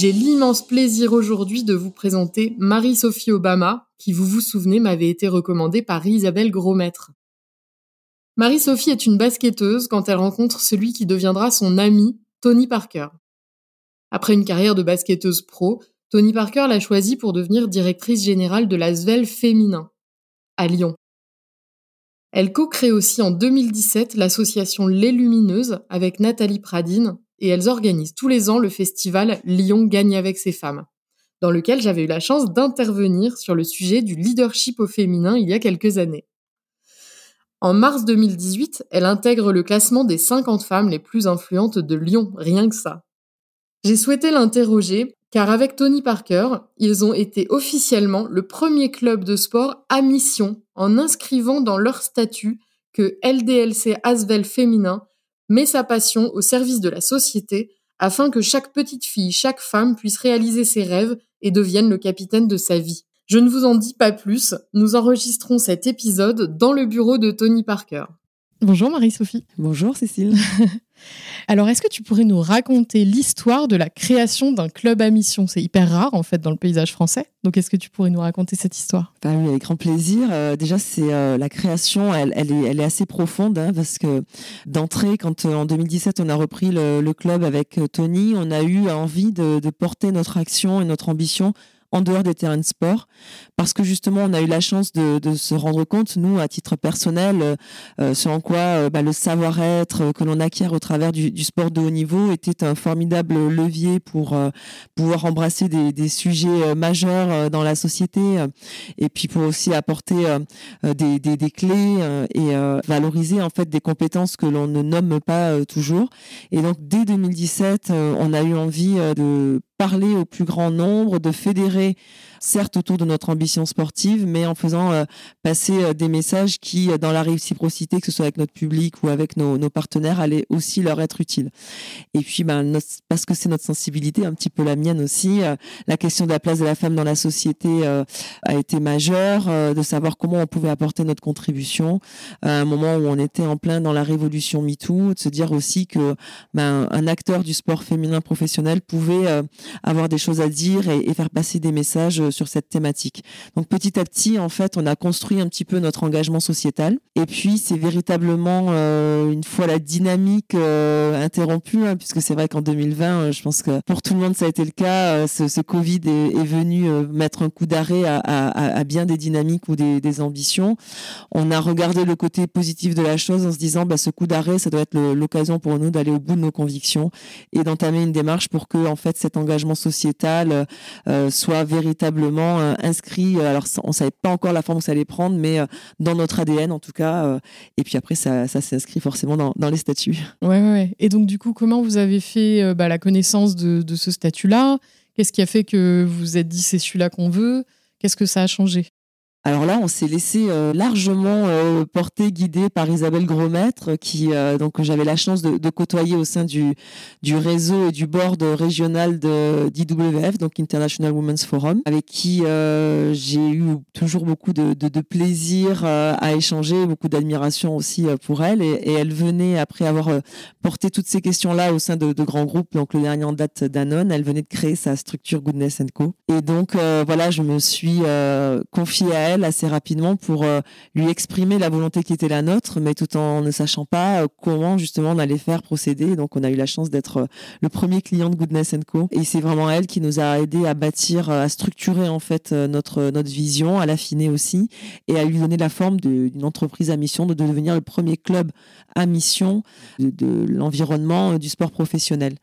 J'ai l'immense plaisir aujourd'hui de vous présenter Marie-Sophie Obama, qui, vous vous souvenez, m'avait été recommandée par Isabelle Grosmaître. Marie-Sophie est une basketteuse quand elle rencontre celui qui deviendra son ami, Tony Parker. Après une carrière de basketteuse pro, Tony Parker l'a choisie pour devenir directrice générale de la Svel féminin, à Lyon. Elle co-crée aussi en 2017 l'association Les Lumineuses avec Nathalie Pradine, et elles organisent tous les ans le festival Lyon gagne avec ses femmes, dans lequel j'avais eu la chance d'intervenir sur le sujet du leadership au féminin il y a quelques années. En mars 2018, elle intègre le classement des 50 femmes les plus influentes de Lyon, rien que ça. J'ai souhaité l'interroger car avec Tony Parker, ils ont été officiellement le premier club de sport à mission en inscrivant dans leur statut que LDLC Asvel féminin met sa passion au service de la société afin que chaque petite fille, chaque femme puisse réaliser ses rêves et devienne le capitaine de sa vie. Je ne vous en dis pas plus, nous enregistrons cet épisode dans le bureau de Tony Parker. Bonjour Marie-Sophie. Bonjour Cécile. Alors, est-ce que tu pourrais nous raconter l'histoire de la création d'un club à mission? C'est hyper rare en fait dans le paysage français. Donc, est-ce que tu pourrais nous raconter cette histoire? Bah Oui, avec grand plaisir. Euh, déjà, c'est euh, la création, elle, est, assez profonde hein, parce que d'entrée, quand euh, en 2017 on a repris le, club avec Tony, on a eu envie de porter notre action et notre ambition en dehors des terrains de sport, parce que justement, on a eu la chance de, de se rendre compte, nous, à titre personnel, euh, euh ce quoi euh, bah, le savoir-être euh, que l'on acquiert au travers du, du, sport de haut niveau était un formidable levier pour pouvoir embrasser des, des sujets majeurs dans la société, et puis pour aussi apporter des, des, des, clés et valoriser en fait des compétences que l'on ne nomme pas toujours. Et donc, dès 2017, on a eu envie de parler au plus grand nombre, de fédérer certes autour de notre ambition sportive, mais en faisant euh, passer euh, des messages qui, euh, dans la réciprocité, que ce soit avec notre public ou avec nos, partenaires, allaient aussi leur être utiles. Et puis, ben, parce que c'est notre sensibilité, un petit peu la mienne aussi, la question de la place de la femme dans la société a été majeure, de savoir comment on pouvait apporter notre contribution à un moment où on était en plein dans la révolution MeToo, de se dire aussi que ben, un acteur du sport féminin professionnel pouvait avoir des choses à dire et faire passer des messages sur cette thématique. Donc petit à petit, en fait, on a construit un petit peu notre engagement sociétal. Et puis c'est véritablement euh, une fois la dynamique euh, interrompue, hein, puisque c'est vrai qu'en 2020, euh, je pense que pour tout le monde ça a été le cas. Ce, Covid est, venu mettre un coup d'arrêt à, bien des dynamiques ou des, des, ambitions. On a regardé le côté positif de la chose en se disant, bah, ce coup d'arrêt, ça doit être l'occasion pour nous d'aller au bout de nos convictions et d'entamer une démarche pour que en fait cet engagement sociétal soit véritablement euh, inscrit. Euh, alors, on savait pas encore la forme que ça allait prendre, mais euh, dans notre ADN en tout cas. et puis après, ça, ça s'inscrit forcément dans, les statuts. Ouais, ouais. Et donc, du coup, comment vous avez fait bah, la connaissance de, de ce statut-là? Qu'est-ce qui a fait que vous êtes dit c'est celui-là qu'on veut? Qu'est-ce que ça a changé? Alors là, on s'est laissé euh, largement euh, porter, guider par Isabelle Grosmaître, qui euh, donc j'avais la chance de, de, côtoyer au sein du, du réseau et du board régional de d'IWF, donc International Women's Forum, avec qui j'ai eu toujours beaucoup de, de, de plaisir à échanger, beaucoup d'admiration aussi pour elle. Et, et, elle venait après avoir porté toutes ces questions-là au sein de, de, grands groupes, donc le dernier en date d'Anon, elle venait de créer sa structure Goodness Co. Et donc voilà, je me suis confiée à elle assez rapidement pour euh, lui exprimer la volonté qui était la nôtre, mais tout en ne sachant pas euh, comment justement on allait faire procéder. Donc on a eu la chance d'être euh, le premier client de Goodness Co. Et c'est vraiment elle qui nous a aidé à bâtir, à structurer en fait notre vision, à l'affiner aussi et à lui donner la forme d'une entreprise à mission, de devenir le premier club à mission de l'environnement du sport professionnel.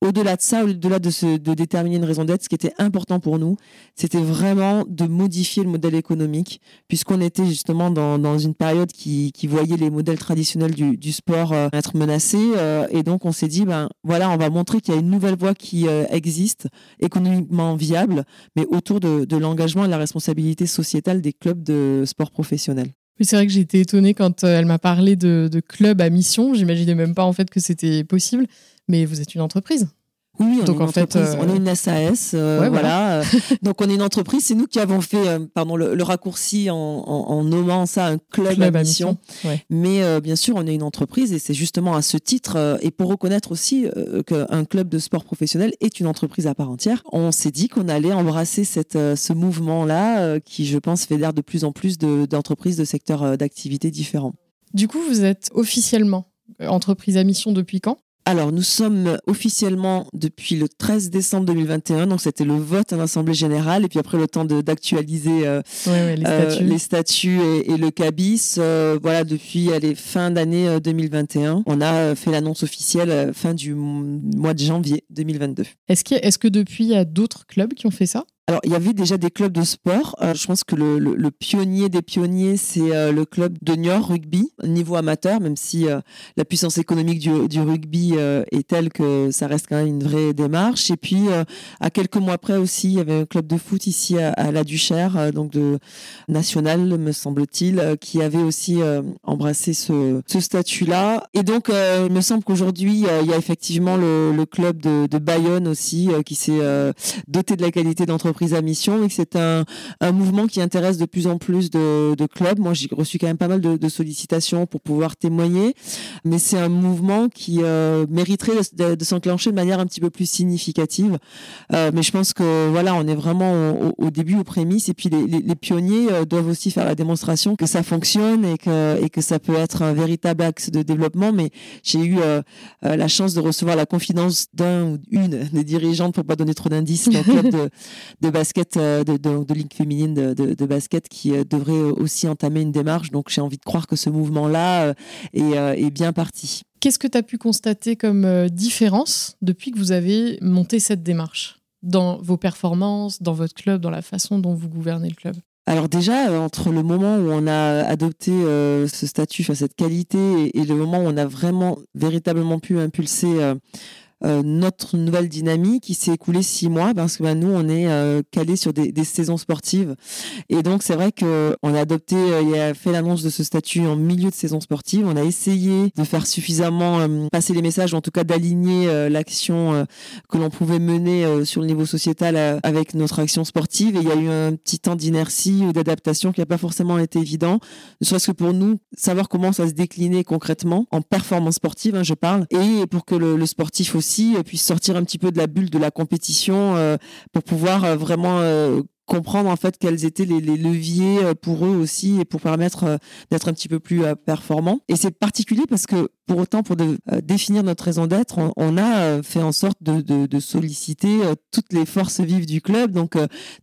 Au-delà de ça, au-delà de, de déterminer une raison d'être, ce qui était important pour nous, c'était vraiment de modifier le modèle économique, puisqu'on était justement dans, une période qui, voyait les modèles traditionnels du, sport euh, être menacés. Euh, et donc, on s'est dit, ben voilà, on va montrer qu'il y a une nouvelle voie qui euh, existe, économiquement viable, mais autour de, l'engagement et la responsabilité sociétale des clubs de sport professionnel. C'est vrai que j'ai été étonnée quand elle m'a parlé de, de club à mission. J'imaginais même pas en fait que c'était possible. Mais vous êtes une entreprise oui, on donc en fait, euh, on est une SAS, euh, voilà. donc on est une entreprise. C'est nous qui avons fait, euh, pardon, le, raccourci en, nommant ça un club, à mission. Mais bien sûr, on est une entreprise et c'est justement à ce titre et pour reconnaître aussi qu'un club de sport professionnel est une entreprise à part entière. On s'est dit qu'on allait embrasser cette, ce mouvement-là qui, je pense, fédère de plus en plus d'entreprises de, de secteurs d'activité différents. Du coup, vous êtes officiellement entreprise à mission depuis quand? Alors, nous sommes officiellement depuis le 13 décembre 2021, donc c'était le vote en Assemblée Générale, et puis après le temps d'actualiser euh, euh, les, statuts et, le CABIS. Euh, voilà, depuis les fin d'année 2021, on a fait l'annonce officielle fin du mois de janvier 2022. Est-ce que, est que depuis, il y a d'autres clubs qui ont fait ça? Alors, il y avait déjà des clubs de sport. Euh, je pense que le, pionnier des pionniers, c'est euh, le club de Niort Rugby, niveau amateur, même si euh, la puissance économique du, rugby est telle que ça reste quand même une vraie démarche. Et puis, à quelques mois près aussi, il y avait un club de foot ici à, la Duchère, donc de national, me semble-t-il, qui avait aussi embrassé ce, statut-là. Et donc, il me semble qu'aujourd'hui, il y a effectivement le, club de, de Bayonne aussi, qui s'est doté de la qualité d'entreprise à mission et que c'est un, un, mouvement qui intéresse de plus en plus de, de clubs. Moi, j'ai reçu quand même pas mal de, de, sollicitations pour pouvoir témoigner, mais c'est un mouvement qui euh, mériterait de, s'enclencher de manière un petit peu plus significative. Euh, mais je pense que voilà, on est vraiment au, au début, aux prémices, et puis les, les, les pionniers euh, doivent aussi faire la démonstration que ça fonctionne et que, et que ça peut être un véritable axe de développement. Mais j'ai eu euh, euh, la chance de recevoir la confidence d'un ou une des dirigeantes, pour pas donner trop d'indices, de basket, euh, de, de, de ligue féminine de, de, basket qui euh, devrait aussi entamer une démarche. Donc j'ai envie de croire que ce mouvement-là euh, est, est bien parti. Qu'est-ce que tu as pu constater comme différence depuis que vous avez monté cette démarche dans vos performances, dans votre club, dans la façon dont vous gouvernez le club? Alors déjà, entre le moment où on a adopté ce statut, enfin, cette qualité, et, le moment où on a vraiment, véritablement pu impulser euh, notre nouvelle dynamique qui s'est écoulée six mois parce que bah, nous on est euh, calé sur des, des, saisons sportives. Et donc c'est vrai que on a adopté euh, il a fait l'annonce de ce statut en milieu de saison sportive. On a essayé de faire suffisamment passer les messages en tout cas d'aligner l'action que l'on pouvait mener sur le niveau sociétal avec notre action sportive. Et il y a eu un petit temps d'inertie ou d'adaptation qui n'a pas forcément été évident. Ne serait-ce que pour nous savoir comment ça se déclinait concrètement en performance sportive hein, je parle et pour que le, le sportif aussi aussi euh, puisse sortir un petit peu de la bulle de la compétition euh, pour pouvoir euh, vraiment comprendre en fait quels étaient les, les, leviers pour eux aussi et pour permettre d'être un petit peu plus performants. Et c'est particulier parce que pour autant, pour de, définir notre raison d'être, on, a fait en sorte de, solliciter toutes les forces vives du club. Donc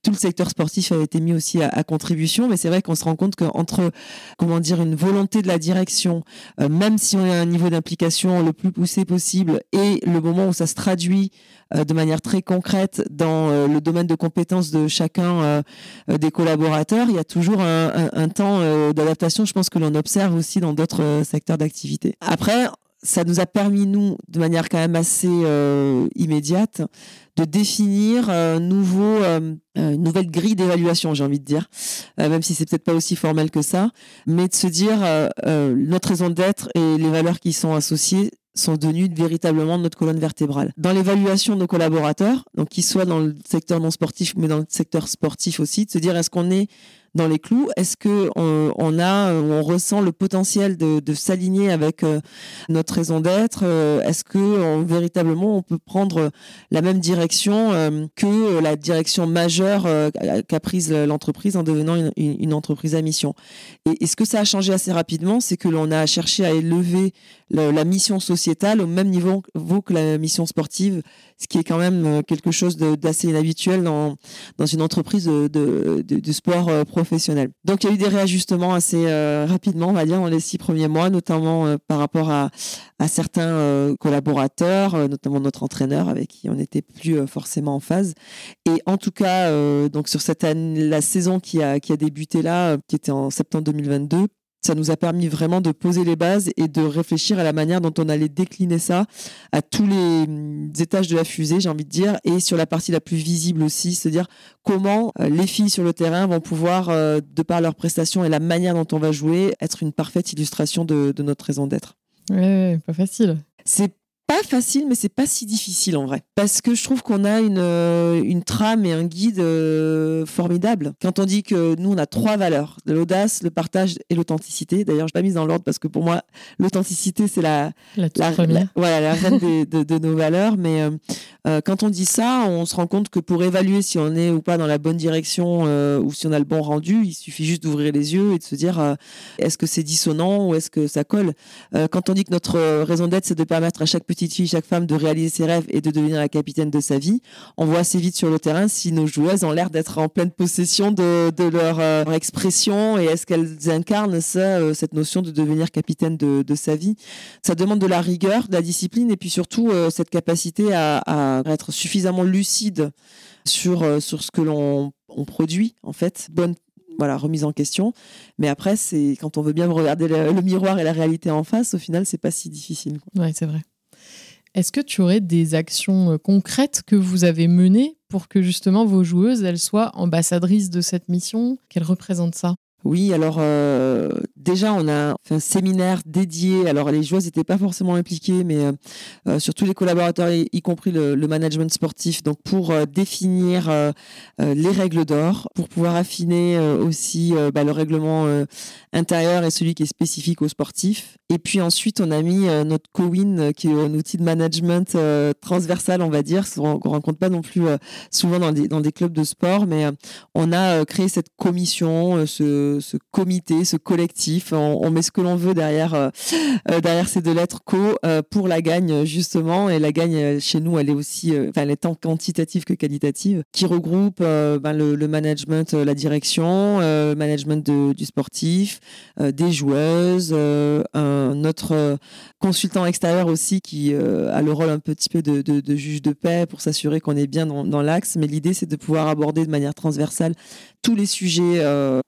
tout le secteur sportif a été mis aussi à, contribution. Mais c'est vrai qu'on se rend compte qu'entre comment dire une volonté de la direction, même si on a un niveau d'implication le plus poussé possible, et le moment où ça se traduit euh, de manière très concrète dans euh, le domaine de compétences de chacun euh, des collaborateurs, il y a toujours un, un, un temps d'adaptation, je pense que l'on observe aussi dans d'autres secteurs d'activité. Après, ça nous a permis, nous, de manière quand même assez euh, immédiate, de définir euh, une nouvelle grille d'évaluation, j'ai envie de dire, euh, même si c'est peut-être pas aussi formel que ça, mais de se dire notre raison d'être et les valeurs qui sont associées sont devenues véritablement notre colonne vertébrale. Dans l'évaluation de nos collaborateurs, donc qu'ils soient dans le secteur non sportif, mais dans le secteur sportif aussi, de se dire est-ce qu'on est dans les clous. Est-ce que on, a, on ressent le potentiel de, s'aligner avec euh, notre raison d'être euh, Est-ce que véritablement on peut prendre la même direction euh, que la direction majeure qu'a prise l'entreprise en devenant une, entreprise à mission? Et, ce que ça a changé assez rapidement, c'est que l'on a cherché à élever la, mission sociétale au même niveau que la mission sportive, ce qui est quand même quelque chose d'assez inhabituel dans, une entreprise de, de sport professionnel Donc il y a eu des réajustements assez rapidement, on va dire, dans les six premiers mois, notamment par rapport à, certains collaborateurs, notamment notre entraîneur avec qui on n'était plus forcément en phase. Et en tout cas, donc sur cette année, la saison qui a, qui a débuté là, qui était en septembre 2022, ça nous a permis vraiment de poser les bases et de réfléchir à la manière dont on allait décliner ça à tous les hum, étages de la fusée, j'ai envie de dire, et sur la partie la plus visible aussi, c'est-à-dire comment euh, les filles sur le terrain vont pouvoir, euh, de par leurs prestations et la manière dont on va jouer, être une parfaite illustration de, notre raison d'être. Ouais, pas facile. C'est pas facile, mais c'est pas si difficile en vrai. Parce que je trouve qu'on a une, euh, une trame et un guide euh, formidable. Quand on dit que nous, on a trois valeurs l'audace, le partage et l'authenticité. D'ailleurs, je l'ai pas mise dans l'ordre parce que pour moi, l'authenticité, c'est la, la, la, voilà, la reine de, de, nos valeurs. Mais euh, quand on dit ça, on se rend compte que pour évaluer si on est ou pas dans la bonne direction ou si on a le bon rendu, il suffit juste d'ouvrir les yeux et de se dire est-ce que c'est dissonant ou est-ce que ça colle? quand on dit que notre raison d'être, c'est de permettre à chaque petit petite fille, chaque femme de réaliser ses rêves et de devenir la capitaine de sa vie. On voit assez vite sur le terrain si nos joueuses ont l'air d'être en pleine possession de, de leur, euh, expression et est-ce qu'elles incarnent ça, euh, cette notion de devenir capitaine de, sa vie. Ça demande de la rigueur, de la discipline et puis surtout euh, cette capacité à, être suffisamment lucide sur, sur ce que l'on on produit en fait. Bonne voilà, remise en question. Mais après, c'est quand on veut bien regarder le, miroir et la réalité en face, au final, c'est pas si difficile. Oui, c'est vrai. Est-ce que tu aurais des actions euh, concrètes que vous avez menées pour que justement vos joueuses, elles soient ambassadrices de cette mission, qu'elles représentent ça? Oui, alors euh, déjà on a fait un séminaire dédié. Alors les joueuses n'étaient pas forcément impliquées, mais euh, euh, surtout les collaborateurs, y, compris le, management sportif, donc pour définir les règles d'or, pour pouvoir affiner aussi bah, le règlement intérieur et celui qui est spécifique aux sportifs. Et puis ensuite on a mis notre CoWin, qui est un outil de management transversal, on va dire, qu'on rencontre pas non plus souvent dans des, dans des clubs de sport, mais on a créé cette commission, ce ce, comité, ce collectif. On, met ce que l'on veut derrière, euh, euh, derrière ces deux lettres co euh, pour la gagne justement. Et la gagne chez nous, elle est aussi, enfin, elle est tant quantitative que qualitative, qui regroupe ben, le, management, la direction, le management du sportif, des joueuses, notre consultant extérieur aussi qui a le rôle un petit peu de, juge de paix pour s'assurer qu'on est bien dans l'axe. Mais l'idée, c'est de pouvoir aborder de manière transversale tous les sujets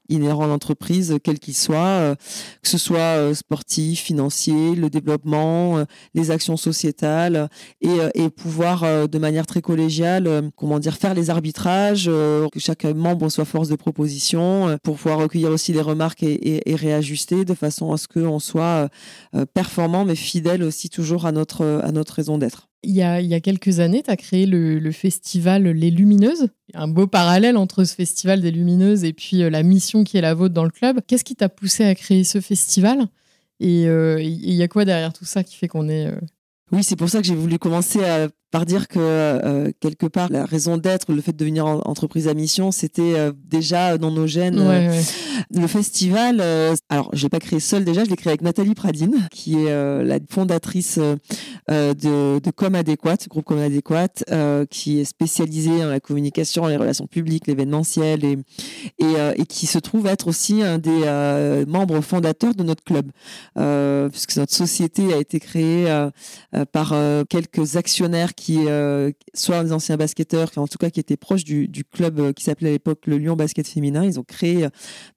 inhérents l'entreprise, quel qu'il soit, euh, que ce soit euh, sportif, financier, le développement, euh, les actions sociétales, et, pouvoir de manière très collégiale, comment dire, faire les arbitrages, que chaque membre soit force de proposition, pour pouvoir recueillir aussi les remarques et, réajuster de façon à ce qu'on soit performant, mais fidèle aussi toujours à notre, à notre raison d'être. Il y, a, il y a quelques années, tu as créé le, festival Les Lumineuses. Il y a un beau parallèle entre ce festival des Lumineuses et puis euh, la mission qui est la vôtre dans le club. Qu'est-ce qui t'a poussé à créer ce festival? Et euh, il y a quoi derrière tout ça qui fait qu'on est... Euh, oui, c'est pour ça que j'ai voulu commencer à par dire que euh, quelque part la raison d'être, le fait de devenir entreprise à mission, c'était euh, déjà dans nos gènes. Euh, le festival, alors je l'ai pas créé seul déjà, je l'ai créé avec Nathalie Pradine, qui est la fondatrice de, de Com Adéquate, groupe Com Adéquate, qui est spécialisée dans la communication, les relations publiques, l'événementiel, et, et, et, qui se trouve être aussi un des membres fondateurs de notre club, puisque notre société a été créée par quelques actionnaires qui euh, soit des anciens basketteurs, en tout cas qui étaient proches du, du club euh, qui s'appelait à l'époque le Lyon Basket Féminin. Ils ont créé euh,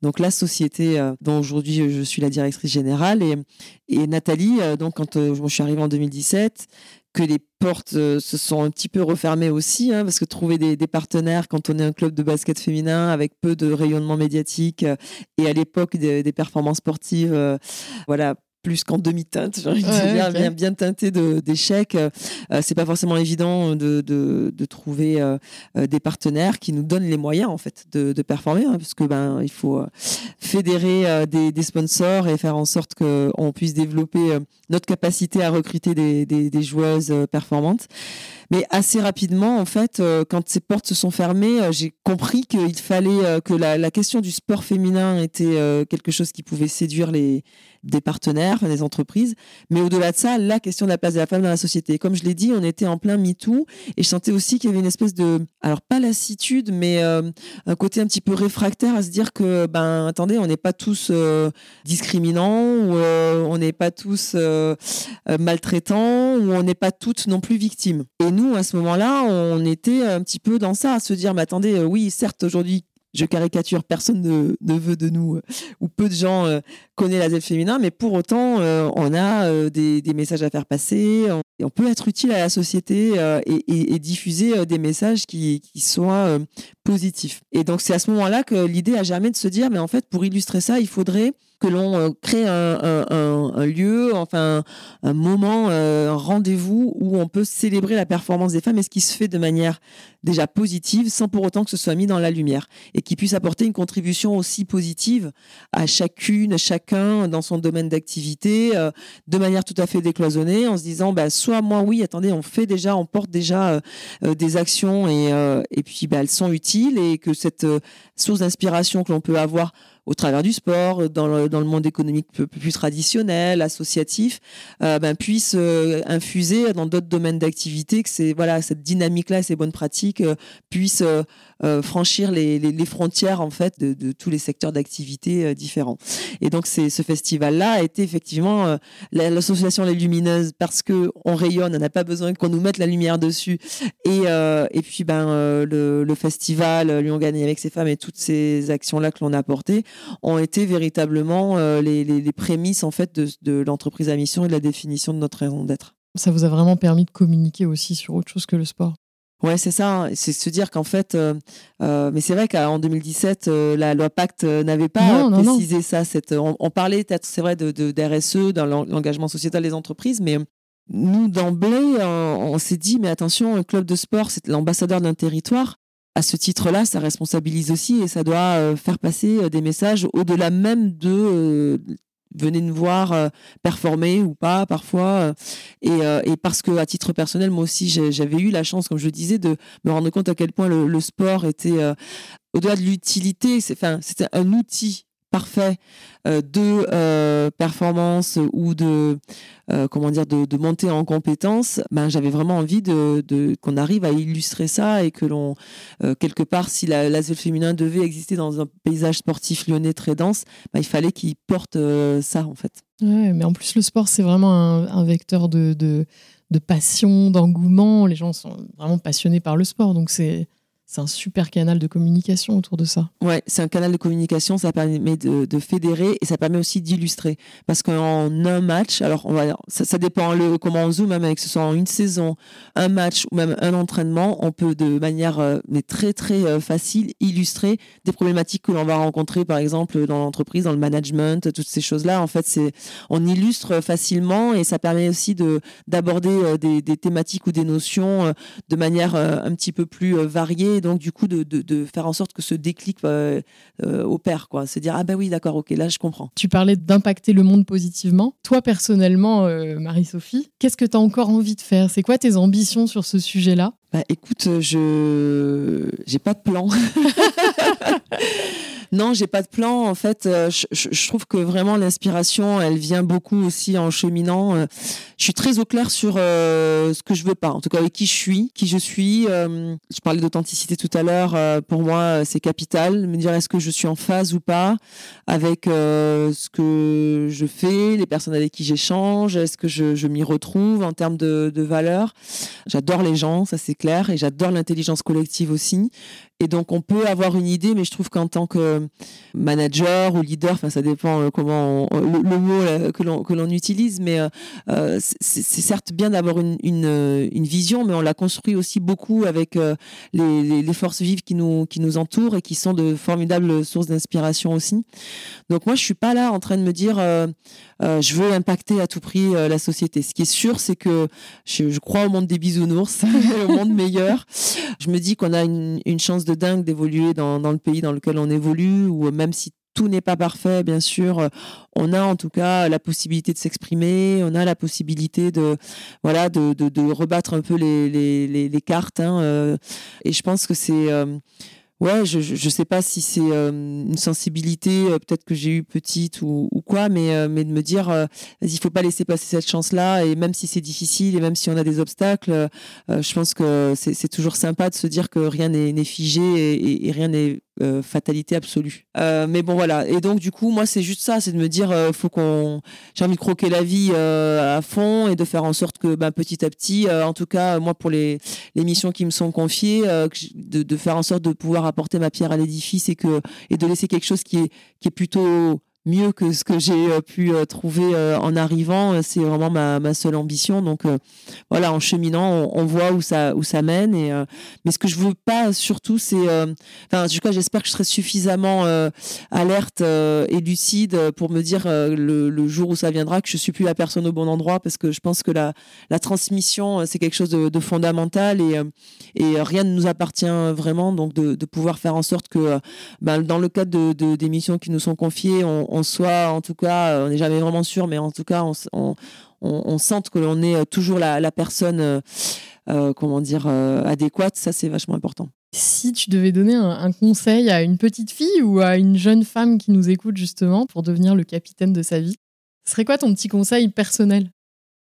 donc la société euh, dont aujourd'hui je suis la directrice générale et, et Nathalie, donc quand je suis arrivée en 2017, que les portes se sont un petit peu refermées aussi, hein, parce que trouver des, partenaires quand on est un club de basket féminin avec peu de rayonnement médiatique et à l'époque des, des, performances sportives, voilà, plus qu'en demi-teinte, j'ai envie de dire, bien, bien teinté d'échecs. Euh, c'est pas forcément évident de, de, de trouver euh, euh, des partenaires qui nous donnent les moyens en fait de, de performer, hein, parce que ben il faut euh, fédérer des, des, sponsors et faire en sorte qu'on puisse développer notre capacité à recruter des, des, des joueuses performantes. Mais assez rapidement, en fait, quand ces portes se sont fermées, j'ai compris qu'il fallait que la, la, question du sport féminin était quelque chose qui pouvait séduire les des partenaires, des entreprises. Mais au-delà de ça, la question de la place de la femme dans la société. Comme je l'ai dit, on était en plein MeToo et je sentais aussi qu'il y avait une espèce de, alors pas lassitude, mais euh, un côté un petit peu réfractaire à se dire que, ben, attendez, on n'est pas tous euh, discriminants ou euh, on n'est pas tous maltraitants ou on n'est pas toutes non plus victimes. Et nous, à ce moment-là, on était un petit peu dans ça, à se dire, mais attendez, oui, certes, aujourd'hui, je caricature, personne ne, veut de nous, euh, ou peu de gens euh, connaissent la zèle féminin, mais pour autant, euh, on a des, messages à faire passer, on, on peut être utile à la société et, diffuser des messages qui, qui soient positifs. Et donc, c'est à ce moment-là que l'idée a jamais de se dire, mais en fait, pour illustrer ça, il faudrait que l'on euh, crée un, lieu, enfin un moment, euh, un rendez-vous où on peut célébrer la performance des femmes et ce qui se fait de manière déjà positive sans pour autant que ce soit mis dans la lumière et qui puisse apporter une contribution aussi positive à chacune, chacun dans son domaine d'activité euh, de manière tout à fait décloisonnée en se disant bah, soit moi oui, attendez, on fait déjà, on porte déjà des actions et, et puis bah, elles sont utiles et que cette source d'inspiration que l'on peut avoir au travers du sport, dans le, dans le monde économique plus, traditionnel, associatif, euh, ben, puisse euh, infuser dans d'autres domaines d'activité, que c'est voilà cette dynamique-là, ces bonnes pratiques euh, puissent franchir les, les, les, frontières en fait de, de tous les secteurs d'activité différents. Et donc c'est ce festival-là a été effectivement l'association Les Lumineuses parce que on rayonne, on n'a pas besoin qu'on nous mette la lumière dessus. Et, et puis ben le, le festival Lyon gagné avec ses femmes et toutes ces actions-là que l'on a apportées ont été véritablement euh, les, prémices en fait de, l'entreprise à mission et de la définition de notre raison d'être. Ça vous a vraiment permis de communiquer aussi sur autre chose que le sport? Ouais, c'est ça. Hein. C'est se dire qu'en fait, euh, euh, mais c'est vrai qu'en 2017, la loi Pacte n'avait pas précisé ça. Cette, on, parlait peut-être, c'est vrai, de, de d'RSE, dans l'engagement sociétal des entreprises, mais nous d'emblée, on, on s'est dit, mais attention, un club de sport, c'est l'ambassadeur d'un territoire à ce titre-là, ça responsabilise aussi et ça doit euh, faire passer euh, des messages au-delà même de euh, venez nous voir performer ou pas parfois et, parce que à titre personnel moi aussi j'avais eu la chance comme je le disais de me rendre compte à quel point le, sport était au-delà de l'utilité c'est enfin c'était un outil parfait euh, de euh, performance ou de euh, comment dire de, monter en compétence, ben j'avais vraiment envie de, qu'on arrive à illustrer ça et que l'on quelque part si la, l'asile féminin devait exister dans un paysage sportif lyonnais très dense, ben, il fallait qu'il porte ça en fait. Mais en plus le sport c'est vraiment un, un vecteur de, de, de passion, d'engouement. Les gens sont vraiment passionnés par le sport, donc c'est c'est un super canal de communication autour de ça. Ouais, c'est un canal de communication, ça permet de, fédérer et ça permet aussi d'illustrer. Parce qu'en un match, alors ça, dépend le, comment on zoome, même avec ce soit en une saison, un match ou même un entraînement, on peut de manière euh, mais très très euh, facile illustrer des problématiques que l'on va rencontrer, par exemple dans l'entreprise, dans le management, toutes ces choses-là. En fait, on illustre facilement et ça permet aussi de d'aborder euh, des, thématiques ou des notions de manière un petit peu plus variée donc du coup de, de, faire en sorte que ce déclic euh, euh, opère, quoi. Se dire ah ben oui d'accord ok là je comprends. Tu parlais d'impacter le monde positivement. Toi personnellement, euh, Marie-Sophie, qu'est-ce que tu as encore envie de faire? C'est quoi tes ambitions sur ce sujet-là? Bah, écoute, je j'ai pas de plan. Non, j'ai pas de plan. En fait, euh, je, trouve que vraiment l'inspiration, elle vient beaucoup aussi en cheminant. Euh, je suis très au clair sur euh, ce que je veux pas. En tout cas, avec qui je suis, qui je suis. je parlais d'authenticité tout à l'heure. pour moi, c'est capital. Me dire est-ce que je suis en phase ou pas avec ce que je fais, les personnes avec qui j'échange. Est-ce que je, m'y retrouve en termes de, de valeurs? J'adore les gens, ça c'est et j'adore l'intelligence collective aussi. Et donc, on peut avoir une idée, mais je trouve qu'en tant que manager ou leader, enfin, ça dépend euh, comment le, mot que l'on utilise, mais euh, euh, c'est certes bien d'avoir une, vision, mais on la construit aussi beaucoup avec les, forces vives qui nous entourent et qui sont de formidables sources d'inspiration aussi. Donc, moi, je suis pas là en train de me dire je veux impacter à tout prix la société. Ce qui est sûr, c'est que je, crois au monde des bisounours, au monde meilleur. Je me dis qu'on a une chance de dingue d'évoluer dans, le pays dans lequel on évolue, ou même si tout n'est pas parfait, bien sûr, on a en tout cas la possibilité de s'exprimer, on a la possibilité de voilà de, rebattre un peu les, les, cartes. Hein, euh, et je pense que c'est euh, ouais, je, je, sais pas si c'est euh, une sensibilité, euh, peut-être que j'ai eu petite ou, ou quoi, mais, euh, mais de me dire, il faut pas laisser passer cette chance-là, et même si c'est difficile, et même si on a des obstacles, je pense que c'est toujours sympa de se dire que rien n'est figé et, et rien n'est euh, fatalité absolue. Euh, mais bon voilà. Et donc du coup, moi c'est juste ça, c'est de me dire, euh, faut qu'on, j'ai envie de croquer la vie à fond et de faire en sorte que, ben, petit à petit, en tout cas moi pour les, les missions qui me sont confiées, de, de, faire en sorte de pouvoir apporter ma pierre à l'édifice et que et de laisser quelque chose qui est qui est plutôt mieux que ce que j'ai euh, pu euh, trouver euh, en arrivant. C'est vraiment ma, ma, seule ambition. Donc voilà, en cheminant, on, voit où ça où ça mène. Et mais ce que je veux pas surtout, c'est, enfin, en tout j'espère que je serai suffisamment alerte et lucide pour me dire le, le, jour où ça viendra que je suis plus la personne au bon endroit, parce que je pense que la la transmission c'est quelque chose de, de fondamental et et rien ne nous appartient vraiment. Donc de, de pouvoir faire en sorte que, ben, dans le cadre de, de des missions qui nous sont confiées, on, on soit, en tout cas, euh, on n'est jamais vraiment sûr, mais en tout cas, on, on, on, sente que l'on est toujours la, personne, euh, euh, comment dire, adéquate. Ça, c'est vachement important. Si tu devais donner un, conseil à une petite fille ou à une jeune femme qui nous écoute justement pour devenir le capitaine de sa vie, ce serait quoi ton petit conseil personnel?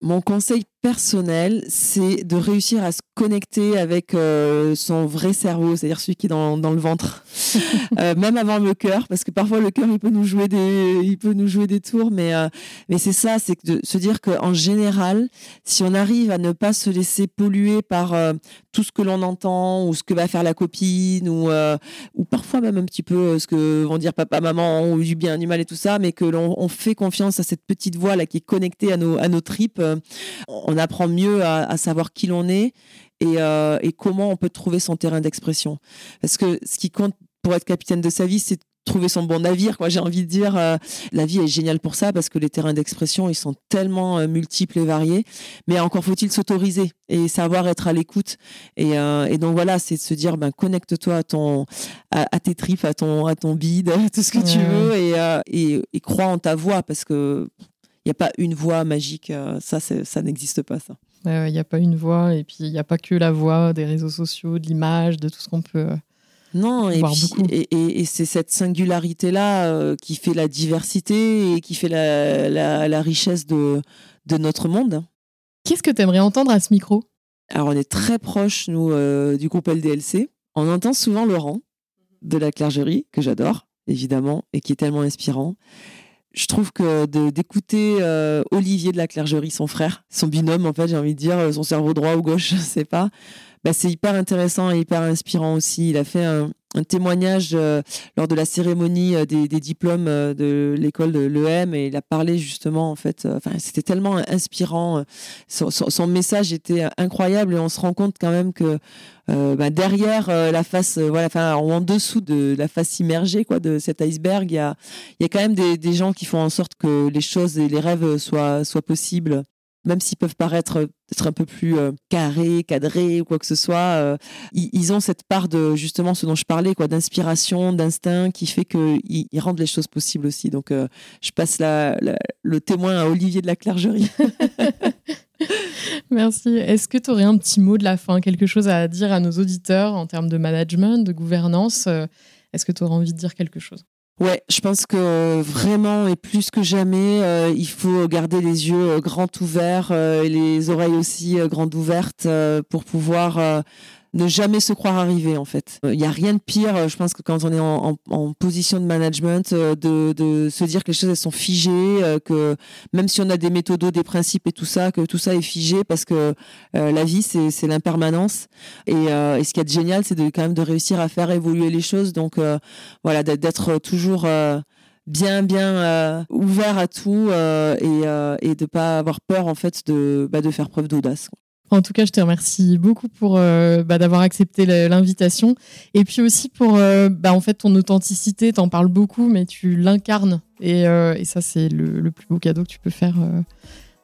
Mon conseil personnel, c'est de réussir à se connecter avec euh, son vrai cerveau, c'est-à-dire celui qui est dans, dans le ventre, euh, même avant le cœur, parce que parfois le cœur il peut nous jouer des, il peut nous jouer des tours, mais euh, mais c'est ça, c'est de se dire qu'en général, si on arrive à ne pas se laisser polluer par tout ce que l'on entend ou ce que va faire la copine ou ou parfois même un petit peu ce que vont dire papa, maman ou du bien, du mal et tout ça, mais que l'on on fait confiance à cette petite voix là qui est connectée à nos à nos tripes. On on apprend mieux à, savoir qui l'on est euh, et, comment on peut trouver son terrain d'expression. Parce que ce qui compte pour être capitaine de sa vie, c'est trouver son bon navire. Quoi, j'ai envie de dire, euh, la vie est géniale pour ça parce que les terrains d'expression, ils sont tellement euh, multiples et variés. Mais encore faut-il s'autoriser et savoir être à l'écoute. Et, donc voilà, c'est de se dire, ben connecte-toi à ton, à, tes tripes, à ton, à ton bide, tout ce que tu veux, et, et crois en ta voix parce que n'y a pas une voix magique. Euh, ça, ça n'existe pas, ça. Il n'y a pas une voix, et puis il n'y a pas que la voix des réseaux sociaux, de l'image, de tout ce qu'on peut. Euh, non, et, et, c'est cette singularité-là euh, qui fait la diversité et qui fait la, richesse de, de notre monde. Qu'est-ce que tu aimerais entendre à ce micro? Alors, on est très proche, nous, du groupe LDLC. On entend souvent Laurent de la clergerie, que j'adore, évidemment, et qui est tellement inspirant je trouve que d'écouter euh, Olivier de la Clergerie, son frère, son binôme, en fait, j'ai envie de dire, son cerveau droit ou gauche, je sais pas, bah, c'est hyper intéressant et hyper inspirant aussi. Il a fait un, un témoignage euh, lors de la cérémonie euh, des, des diplômes de l'école de l'EM et il a parlé justement, en fait, enfin, c'était tellement inspirant. Son, son, message était incroyable et on se rend compte quand même que euh, bah, derrière la face, voilà, enfin, en dessous de la face immergée, quoi, de cet iceberg, il y a, il y a quand même des, des gens qui font en sorte que les choses et les rêves soient, soient possibles même s'ils peuvent paraître être un peu plus euh, carrés, cadrés ou quoi que ce soit, euh, ils, ont cette part de justement ce dont je parlais, quoi, d'inspiration, d'instinct, qui fait qu'ils ils rendent les choses possibles aussi. Donc, euh, je passe la, le témoin à Olivier de la Clergerie. Merci. Est-ce que tu aurais un petit mot de la fin, quelque chose à dire à nos auditeurs en termes de management, de gouvernance Est-ce que tu aurais envie de dire quelque chose? Ouais, je pense que vraiment et plus que jamais, euh, il faut garder les yeux euh, grands ouverts euh, et les oreilles aussi grandes ouvertes pour pouvoir ne jamais se croire arrivé en fait. Il n'y a rien de pire, euh, je pense que quand on est en, en, position de management, euh, de, de, se dire que les choses elles sont figées, euh, que même si on a des méthodos, des principes et tout ça, que tout ça est figé parce que la vie c'est l'impermanence. Et, et, ce qui est génial, c'est de quand même de réussir à faire évoluer les choses. Donc voilà, d'être toujours bien bien ouvert à tout et, et de pas avoir peur en fait de, bah, de faire preuve d'audace. En tout cas, je te remercie beaucoup pour euh, bah, d'avoir accepté l'invitation et puis aussi pour euh, bah, en fait ton authenticité. T'en parles beaucoup, mais tu l'incarnes et, euh, et, ça c'est le, plus beau cadeau que tu peux faire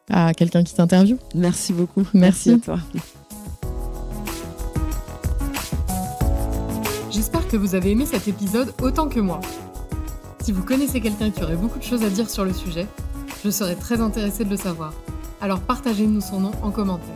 à quelqu'un qui t'interviewe. Merci beaucoup. Merci. Merci à toi. J'espère que vous avez aimé cet épisode autant que moi. Si vous connaissez quelqu'un qui aurait beaucoup de choses à dire sur le sujet, je serais très intéressée de le savoir. Alors partagez-nous son nom en commentaire.